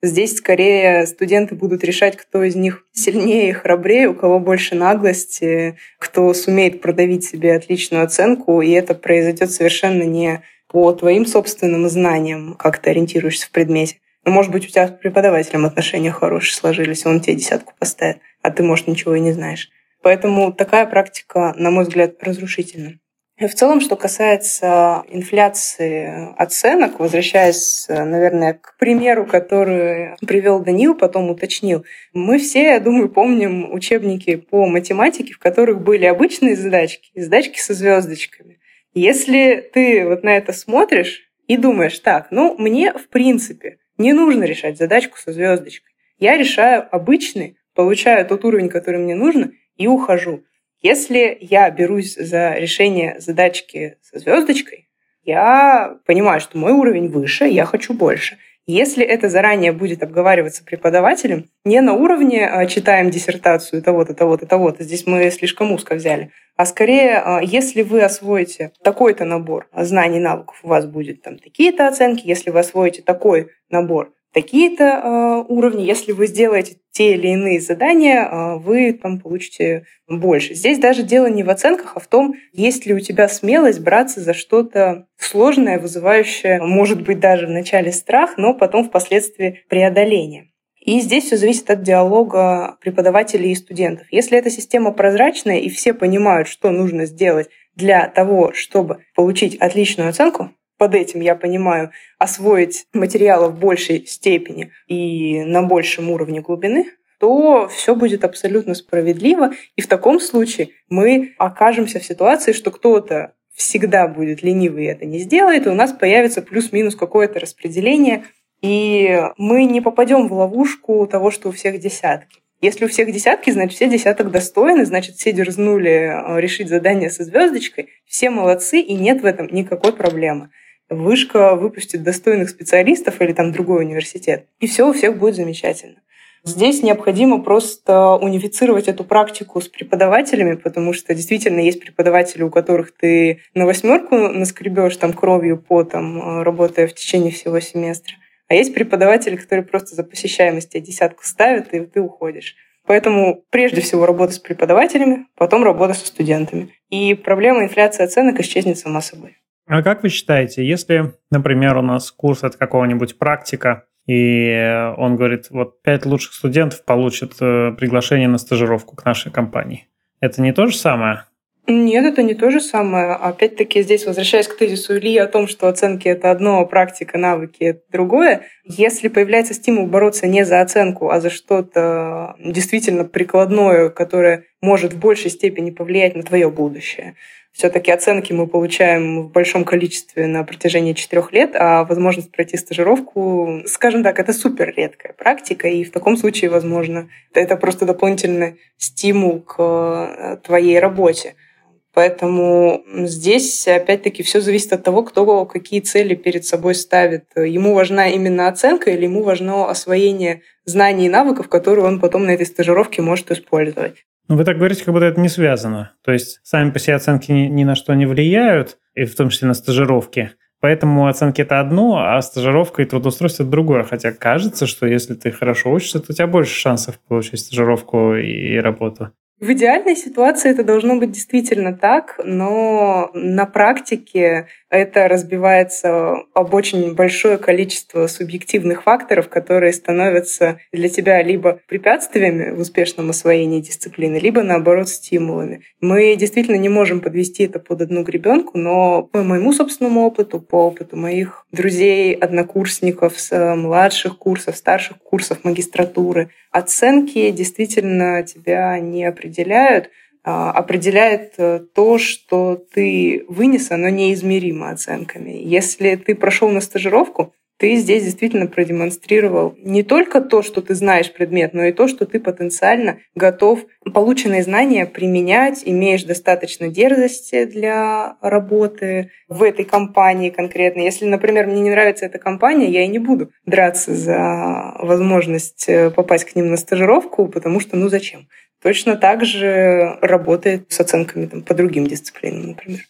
Speaker 5: Здесь скорее студенты будут решать, кто из них сильнее и храбрее, у кого больше наглости, кто сумеет продавить себе отличную оценку, и это произойдет совершенно не по твоим собственным знаниям, как ты ориентируешься в предмете. Но, может быть, у тебя с преподавателем отношения хорошие сложились, он тебе десятку поставит, а ты, может, ничего и не знаешь. Поэтому такая практика, на мой взгляд, разрушительна. В целом, что касается инфляции оценок, возвращаясь, наверное, к примеру, который привел Данил, потом уточнил, мы все, я думаю, помним учебники по математике, в которых были обычные задачки и задачки со звездочками. Если ты вот на это смотришь и думаешь, так, ну, мне, в принципе, не нужно решать задачку со звездочкой. Я решаю обычный, получаю тот уровень, который мне нужно, и ухожу. Если я берусь за решение задачки со звездочкой, я понимаю, что мой уровень выше, я хочу больше. Если это заранее будет обговариваться преподавателем, не на уровне а, читаем диссертацию того-то, того-то, того-то, здесь мы слишком узко взяли, а скорее, а, если вы освоите такой-то набор знаний, навыков, у вас будет там такие-то оценки, если вы освоите такой набор такие-то э, уровни. Если вы сделаете те или иные задания, э, вы там получите больше. Здесь даже дело не в оценках, а в том, есть ли у тебя смелость браться за что-то сложное, вызывающее, может быть, даже в начале страх, но потом впоследствии преодоление. И здесь все зависит от диалога преподавателей и студентов. Если эта система прозрачная и все понимают, что нужно сделать для того, чтобы получить отличную оценку, под этим я понимаю освоить материалы в большей степени и на большем уровне глубины, то все будет абсолютно справедливо. И в таком случае мы окажемся в ситуации, что кто-то всегда будет ленивый и это не сделает, и у нас появится плюс-минус какое-то распределение, и мы не попадем в ловушку того, что у всех десятки. Если у всех десятки, значит, все десяток достойны, значит, все дерзнули э, решить задание со звездочкой, все молодцы, и нет в этом никакой проблемы. Вышка выпустит достойных специалистов или там другой университет. И все у всех будет замечательно. Здесь необходимо просто унифицировать эту практику с преподавателями, потому что действительно есть преподаватели, у которых ты на восьмерку наскребешь там кровью, потом, работая в течение всего семестра. А есть преподаватели, которые просто за посещаемость тебе десятку ставят, и ты уходишь. Поэтому прежде всего работа с преподавателями, потом работа со студентами. И проблема инфляции оценок исчезнет сама собой.
Speaker 1: А как вы считаете, если, например, у нас курс от какого-нибудь практика, и он говорит, вот пять лучших студентов получат э, приглашение на стажировку к нашей компании. Это не то же самое?
Speaker 5: Нет, это не то же самое. Опять-таки здесь, возвращаясь к тезису Ильи о том, что оценки — это одно, а практика, навыки — это другое, если появляется стимул бороться не за оценку, а за что-то действительно прикладное, которое может в большей степени повлиять на твое будущее, все-таки оценки мы получаем в большом количестве на протяжении четырех лет, а возможность пройти стажировку, скажем так, это супер редкая практика, и в таком случае, возможно, это просто дополнительный стимул к э, твоей работе. Поэтому здесь, опять-таки, все зависит от того, кто какие цели перед собой ставит. Ему важна именно оценка или ему важно освоение знаний и навыков, которые он потом на этой стажировке может использовать.
Speaker 1: Ну, вы так говорите, как будто это не связано. То есть сами по себе оценки ни, ни на что не влияют, и в том числе на стажировки. Поэтому оценки это одно, а стажировка и трудоустройство это другое. Хотя кажется, что если ты хорошо учишься, то у тебя больше шансов получить стажировку и работу.
Speaker 5: В идеальной ситуации это должно быть действительно так, но на практике это разбивается об очень большое количество субъективных факторов, которые становятся для тебя либо препятствиями в успешном освоении дисциплины, либо наоборот стимулами. Мы действительно не можем подвести это под одну гребенку, но по моему собственному опыту, по опыту моих друзей, однокурсников с младших курсов, старших курсов магистратуры, оценки действительно тебя не определяют, определяет э, то, что ты вынес, оно неизмеримо оценками. Если ты прошел на стажировку, ты здесь действительно продемонстрировал не только то, что ты знаешь предмет, но и то, что ты потенциально готов полученные знания применять, имеешь достаточно дерзости для работы в этой компании конкретно. Если, например, мне не нравится эта компания, я и не буду драться за возможность э, попасть к ним на стажировку, потому что ну зачем? Точно так же работает с оценками там, по другим дисциплинам, например.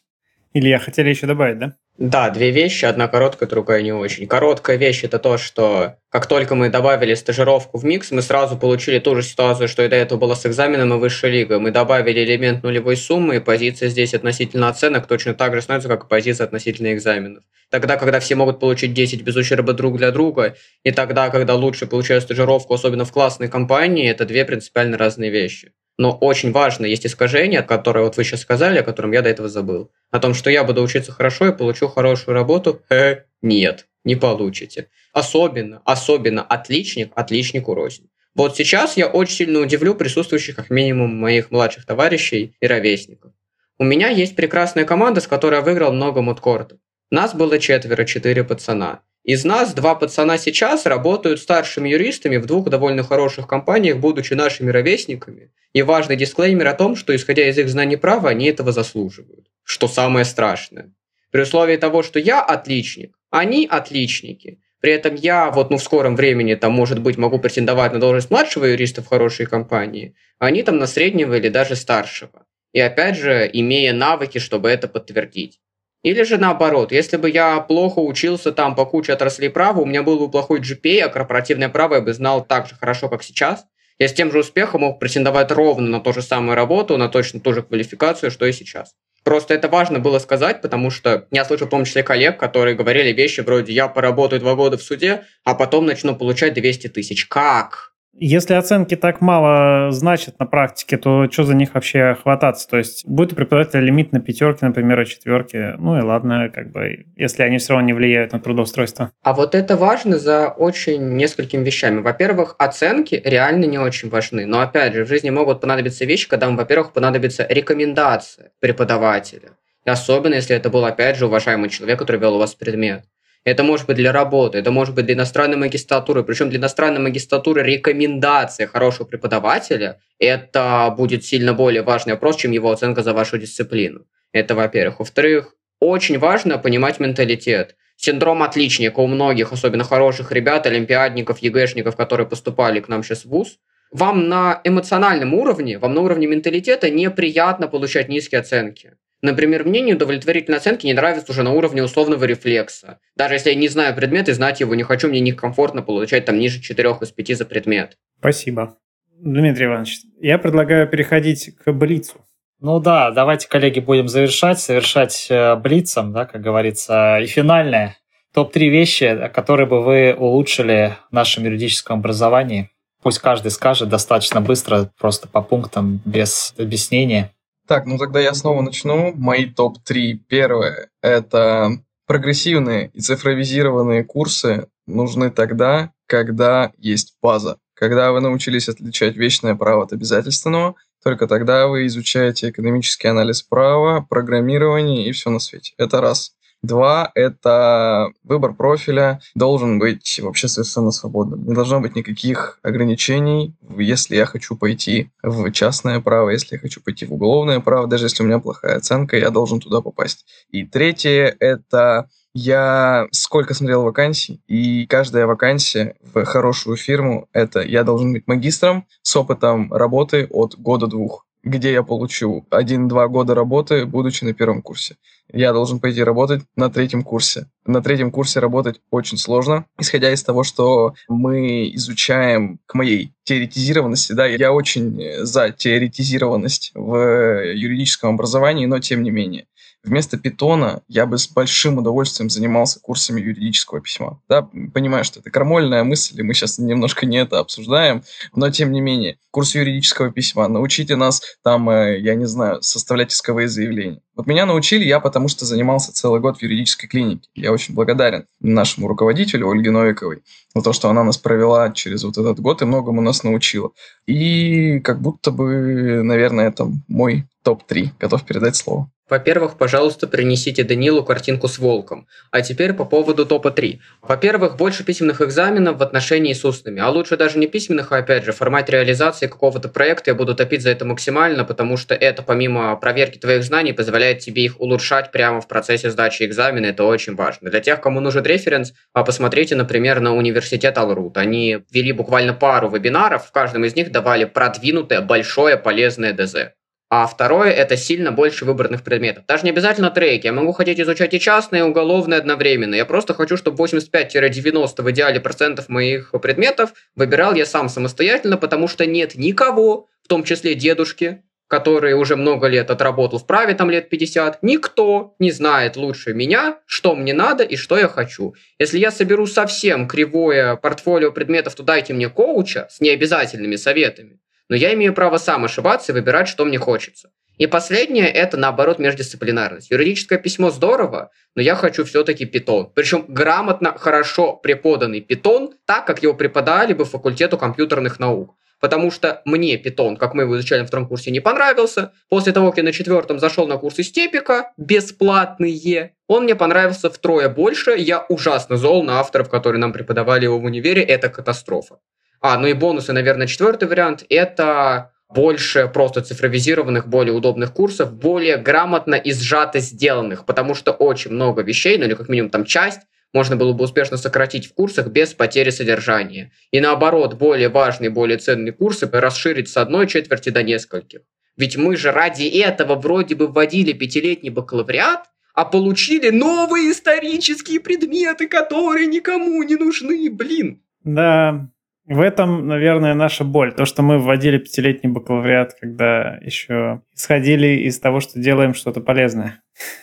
Speaker 1: Илья, хотели еще добавить, да?
Speaker 4: Да, две вещи, одна короткая, другая не очень. Короткая вещь это то, что как только мы добавили стажировку в микс, мы сразу получили ту же ситуацию, что и до этого было с экзаменом и высшей лигой. Мы добавили элемент нулевой суммы, и позиция здесь относительно оценок точно так же становится, как и позиция относительно экзаменов. Тогда, когда все могут получить 10 без ущерба друг для друга, и тогда, когда лучше получают стажировку, особенно в классной компании, это две принципиально разные вещи. Но очень важно, есть искажение, которое вот вы сейчас сказали, о котором я до этого забыл. О том, что я буду учиться хорошо и получу хорошую работу. Э, нет, не получите. Особенно, особенно отличник, отличнику рознь. Вот сейчас я очень сильно удивлю присутствующих как минимум моих младших товарищей и ровесников. У меня есть прекрасная команда, с которой я выиграл много мудкортов. Нас было четверо, четыре пацана. Из нас два пацана сейчас работают старшими юристами в двух довольно хороших компаниях, будучи нашими ровесниками. И важный дисклеймер о том, что исходя из их знаний права, они этого заслуживают. Что самое страшное. При условии того, что я отличник, они отличники. При этом я вот ну в скором времени там, может быть, могу претендовать на должность младшего юриста в хорошей компании, а они там на среднего или даже старшего. И опять же, имея навыки, чтобы это подтвердить. Или же наоборот, если бы я плохо учился там по куче отраслей права, у меня был бы плохой GPA, а корпоративное право я бы знал так же хорошо, как сейчас, я с тем же успехом мог претендовать ровно на ту же самую работу, на точно ту же квалификацию, что и сейчас. Просто это важно было сказать, потому что я слышал в том числе коллег, которые говорили вещи вроде «я поработаю два года в суде, а потом начну получать 200 тысяч». Как?
Speaker 1: Если оценки так мало значат на практике, то что за них вообще хвататься? То есть будет у преподавателя лимит на пятерки, например, и четверки. Ну и ладно, как бы, если они все равно не влияют на трудоустройство.
Speaker 4: А вот это важно за очень несколькими вещами. Во-первых, оценки реально не очень важны. Но опять же, в жизни могут понадобиться вещи, когда вам, во-первых, понадобится рекомендация преподавателя. И особенно, если это был, опять же, уважаемый человек, который вел у вас предмет. Это может быть для работы, это может быть для иностранной магистратуры. Причем для иностранной магистратуры рекомендация хорошего преподавателя – это будет сильно более важный вопрос, чем его оценка за вашу дисциплину. Это во-первых. Во-вторых, очень важно понимать менталитет. Синдром отличника у многих, особенно хороших ребят, олимпиадников, ЕГЭшников, которые поступали к нам сейчас в ВУЗ, вам на эмоциональном уровне, вам на уровне менталитета неприятно получать низкие оценки. Например, мне неудовлетворительные оценки не нравятся уже на уровне условного рефлекса. Даже если я не знаю предмет и знать его не хочу, мне некомфортно получать там ниже 4 из 5 за предмет.
Speaker 1: Спасибо. Дмитрий Иванович, я предлагаю переходить к Блицу.
Speaker 2: Ну да, давайте, коллеги, будем завершать, совершать э, блицом, да, как говорится, и финальное. Топ-3 вещи, которые бы вы улучшили в нашем юридическом образовании. Пусть каждый скажет достаточно быстро, просто по пунктам, без объяснения.
Speaker 3: Так, ну тогда я снова начну. Мои топ-3. Первое – это прогрессивные и цифровизированные курсы нужны тогда, когда есть база. Когда вы научились отличать вечное право от обязательственного – только тогда вы изучаете экономический анализ права, программирование и все на свете. Это раз. Два – это выбор профиля должен быть вообще совершенно свободным. Не должно быть никаких ограничений, если я хочу пойти в частное право, если я хочу пойти в уголовное право, даже если у меня плохая оценка, я должен туда попасть. И третье – это я сколько смотрел вакансий, и каждая вакансия в хорошую фирму – это я должен быть магистром с опытом работы от года-двух где я получу один-два года работы, будучи на первом курсе. Я должен пойти работать на третьем курсе. На третьем курсе работать очень сложно, исходя из того, что мы изучаем к моей теоретизированности. Да, я очень за теоретизированность в юридическом образовании, но тем не менее. Вместо питона я бы с большим удовольствием занимался курсами юридического письма. Да, понимаю, что это крамольная мысль, и мы сейчас немножко не это обсуждаем, но тем не менее, курс юридического письма, научите нас там, э, я не знаю, составлять исковые заявления. Вот меня научили я, потому что занимался целый год в юридической клинике. Я очень благодарен нашему руководителю Ольге Новиковой за то, что она нас провела через вот этот год и многому нас научила. И как будто бы, наверное, это мой топ-3. Готов передать слово.
Speaker 4: Во-первых, пожалуйста, принесите Данилу картинку с волком. А теперь по поводу топа 3. Во-первых, больше письменных экзаменов в отношении с устными. А лучше даже не письменных, а опять же, в формате реализации какого-то проекта я буду топить за это максимально, потому что это помимо проверки твоих знаний позволяет тебе их улучшать прямо в процессе сдачи экзамена. Это очень важно. Для тех, кому нужен референс, а посмотрите, например, на университет Алрут. Они вели буквально пару вебинаров, в каждом из них давали продвинутое, большое, полезное ДЗ. А второе – это сильно больше выбранных предметов. Даже не обязательно треки. Я могу хотеть изучать и частные, и уголовные одновременно. Я просто хочу, чтобы 85-90 в идеале процентов моих предметов выбирал я сам самостоятельно, потому что нет никого, в том числе дедушки, который уже много лет отработал в праве, там лет 50, никто не знает лучше меня, что мне надо и что я хочу. Если я соберу совсем кривое портфолио предметов, то дайте мне коуча с необязательными советами но я имею право сам ошибаться и выбирать, что мне хочется. И последнее – это, наоборот, междисциплинарность. Юридическое письмо здорово, но я хочу все-таки питон. Причем грамотно, хорошо преподанный питон, так, как его преподали бы факультету компьютерных наук. Потому что мне питон, как мы его изучали на втором курсе, не понравился. После того, как я на четвертом зашел на курсы степика, бесплатные, он мне понравился втрое больше. Я ужасно зол на авторов, которые нам преподавали его в универе. Это катастрофа. А, ну и бонусы, наверное, четвертый вариант – это больше просто цифровизированных, более удобных курсов, более грамотно и сжато сделанных, потому что очень много вещей, ну или как минимум там часть, можно было бы успешно сократить в курсах без потери содержания. И наоборот, более важные, более ценные курсы расширить с одной четверти до нескольких. Ведь мы же ради этого вроде бы вводили пятилетний бакалавриат, а получили новые исторические предметы, которые никому не нужны, блин.
Speaker 1: Да, в этом, наверное, наша боль. То, что мы вводили пятилетний бакалавриат, когда еще исходили из того, что делаем что-то полезное.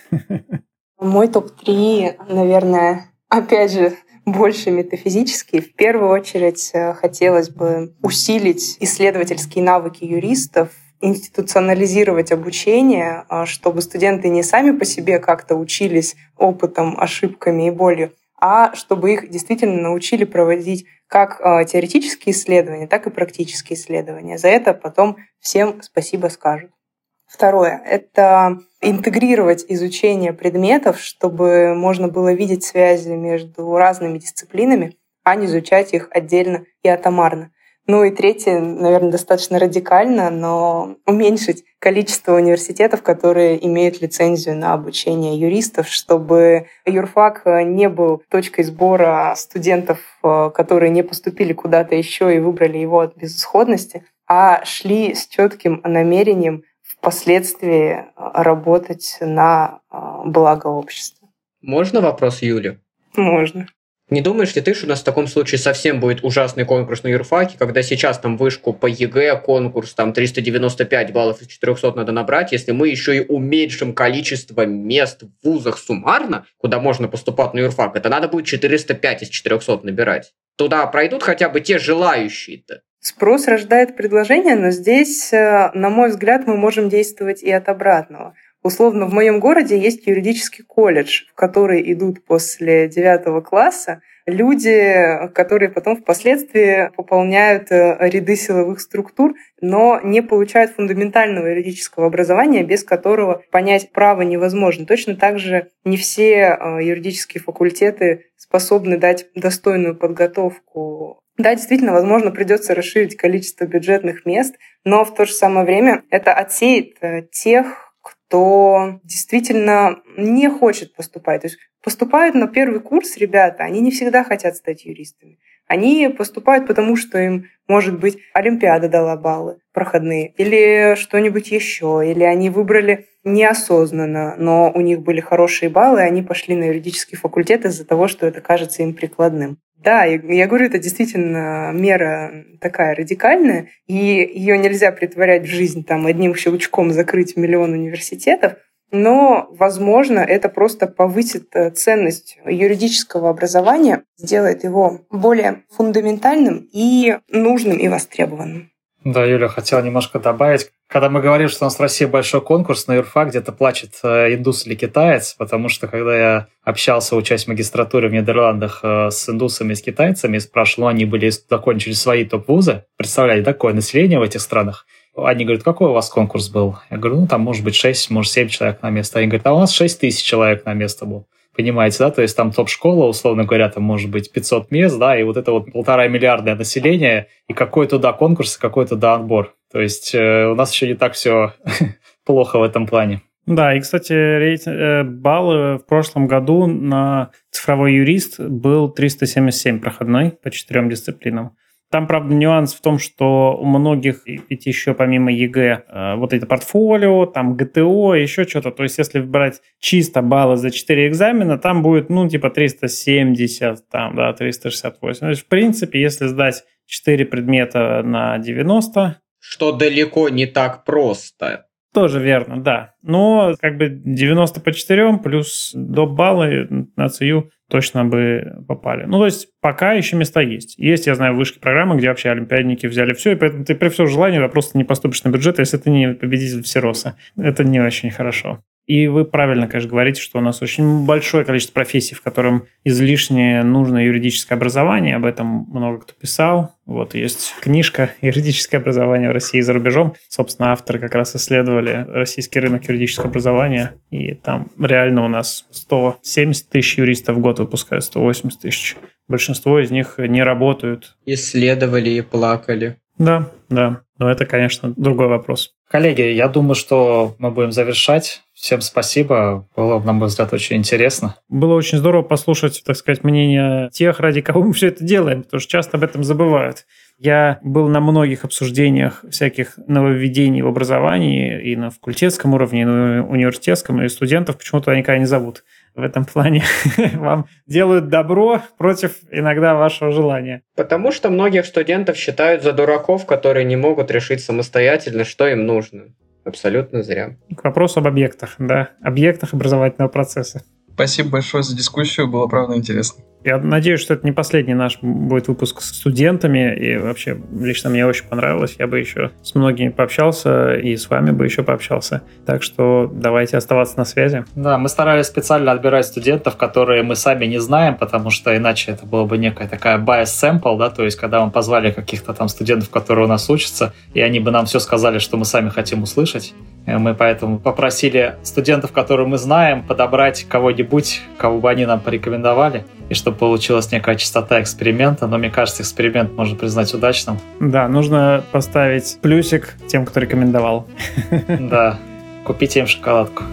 Speaker 5: Мой топ-3, наверное, опять же, больше метафизический. В первую очередь э, хотелось бы усилить исследовательские навыки юристов, институционализировать обучение, э, чтобы студенты не сами по себе как-то учились опытом, ошибками и болью, а чтобы их действительно научили проводить как э, теоретические исследования, так и практические исследования. За это потом всем спасибо скажут. Второе — это интегрировать изучение предметов, чтобы можно было видеть связи между разными дисциплинами, а не изучать их отдельно и атомарно. Ну и третье, наверное, достаточно радикально, но уменьшить количество университетов, которые имеют лицензию на обучение юристов, чтобы юрфак не был точкой сбора студентов, э, которые не поступили куда-то еще и выбрали его от безысходности, а шли с четким намерением впоследствии э, работать на э, благо общества.
Speaker 4: Можно вопрос Юле?
Speaker 5: Можно.
Speaker 4: Не думаешь ли ты, что у нас в таком случае совсем будет ужасный конкурс на юрфаке, когда сейчас там вышку по ЕГЭ, конкурс там 395 баллов из 400 надо набрать, если мы еще и уменьшим количество мест в вузах суммарно, куда можно поступать на юрфак, это надо будет 405 из 400 набирать. Туда пройдут хотя бы те желающие-то.
Speaker 5: Спрос рождает предложение, но здесь, э, на мой взгляд, мы можем действовать и от обратного – Условно, в моем городе есть юридический колледж, в который идут после девятого класса люди, которые потом впоследствии пополняют э, ряды силовых структур, но не получают фундаментального юридического образования, без которого понять право невозможно. Точно так же не все э, юридические факультеты способны дать достойную подготовку да, действительно, возможно, придется расширить количество бюджетных мест, но в то же самое время это отсеет э, тех кто действительно не хочет поступать. То есть поступают на первый курс ребята, они не всегда хотят стать юристами. Они поступают потому, что им, может быть, Олимпиада дала баллы проходные, или что-нибудь еще, или они выбрали неосознанно, но у них были хорошие баллы, и они пошли на юридический факультет из-за того, что это кажется им прикладным. Да, я говорю, это действительно мера такая радикальная, и ее нельзя притворять в жизнь там одним щелчком закрыть миллион университетов, но, возможно, это просто повысит э, ценность юридического образования, сделает его более фундаментальным и нужным и востребованным.
Speaker 2: Да, Юля, хотел немножко добавить. Когда мы говорим, что у нас в России большой конкурс, на юрфак где-то плачет э, индус или китаец, потому что когда я общался, учась в магистратуре в Нидерландах э, с индусами и с китайцами, спрашивал, они были, закончили свои топ-вузы, представляете, такое население в этих странах, они говорят, какой у вас конкурс был? Я говорю, ну, там может быть 6, может 7 человек на место. Они говорят, а у нас 6 тысяч человек на место был. Понимаете, да? То есть там топ-школа, условно говоря, там может быть 500 мест, да, и вот это вот полтора миллиардное население, и какой туда конкурс, какой туда отбор. То есть э, у нас еще не так все плохо в этом плане.
Speaker 1: Да, и, кстати, рейтинг, э, баллы в прошлом году на цифровой юрист был 377 проходной по четырем дисциплинам. Там, правда, нюанс в том, что у многих, ведь еще помимо ЕГЭ, э, вот это портфолио, там ГТО, еще что-то. То есть, если брать чисто баллы за 4 экзамена, там будет, ну, типа 370, там, да, 368. То есть, в принципе, если сдать 4 предмета на 90...
Speaker 4: Что далеко не так просто.
Speaker 1: Тоже верно, да. Но как бы 90 по 4 плюс до баллы на ЦЮ точно бы попали. Ну, то есть пока еще места есть. Есть, я знаю, вышки программы, где вообще олимпиадники взяли все, и поэтому ты при всем желании да, просто не поступишь на бюджет, если ты не победитель всероса. Это не очень хорошо. И вы правильно, конечно, говорите, что у нас очень большое количество профессий, в котором излишне нужно юридическое образование. Об этом много кто писал. Вот есть книжка «Юридическое образование в России и за рубежом». Собственно, авторы как раз исследовали российский рынок юридического образования. И там реально у нас 170 тысяч юристов в год выпускают, 180 тысяч. Большинство из них не работают.
Speaker 4: Исследовали и плакали.
Speaker 1: Да, да. Но это, конечно, другой вопрос.
Speaker 2: Коллеги, я думаю, что мы будем завершать. Всем спасибо. Было, на мой взгляд, очень интересно.
Speaker 1: Было очень здорово послушать, так сказать, мнение тех, ради кого мы все это делаем, потому что часто об этом забывают. Я был на многих обсуждениях всяких нововведений в образовании и на факультетском уровне, и на университетском, и студентов почему-то никогда не зовут в этом плане. Вам делают добро против иногда вашего желания.
Speaker 4: Потому что многих студентов считают за дураков, которые не могут решить самостоятельно, что им нужно. Абсолютно зря.
Speaker 1: К вопросу об объектах, да. Объектах образовательного процесса.
Speaker 3: Спасибо большое за дискуссию, было правда интересно.
Speaker 1: Я надеюсь, что это не последний наш будет выпуск с студентами, и вообще лично мне очень понравилось. Я бы еще с многими пообщался, и с вами бы еще пообщался. Так что давайте оставаться на связи.
Speaker 2: Да, мы старались специально отбирать студентов, которые мы сами не знаем, потому что иначе это было бы некая такая bias sample, да, то есть когда мы позвали каких-то там студентов, которые у нас учатся, и они бы нам все сказали, что мы сами хотим услышать. Э, мы поэтому попросили студентов, которые мы знаем, подобрать кого-нибудь, кого бы они нам порекомендовали. И чтобы получилась некая частота эксперимента, но мне кажется, эксперимент можно признать удачным.
Speaker 1: Да, нужно поставить плюсик тем, кто рекомендовал.
Speaker 2: Да, купите им шоколадку.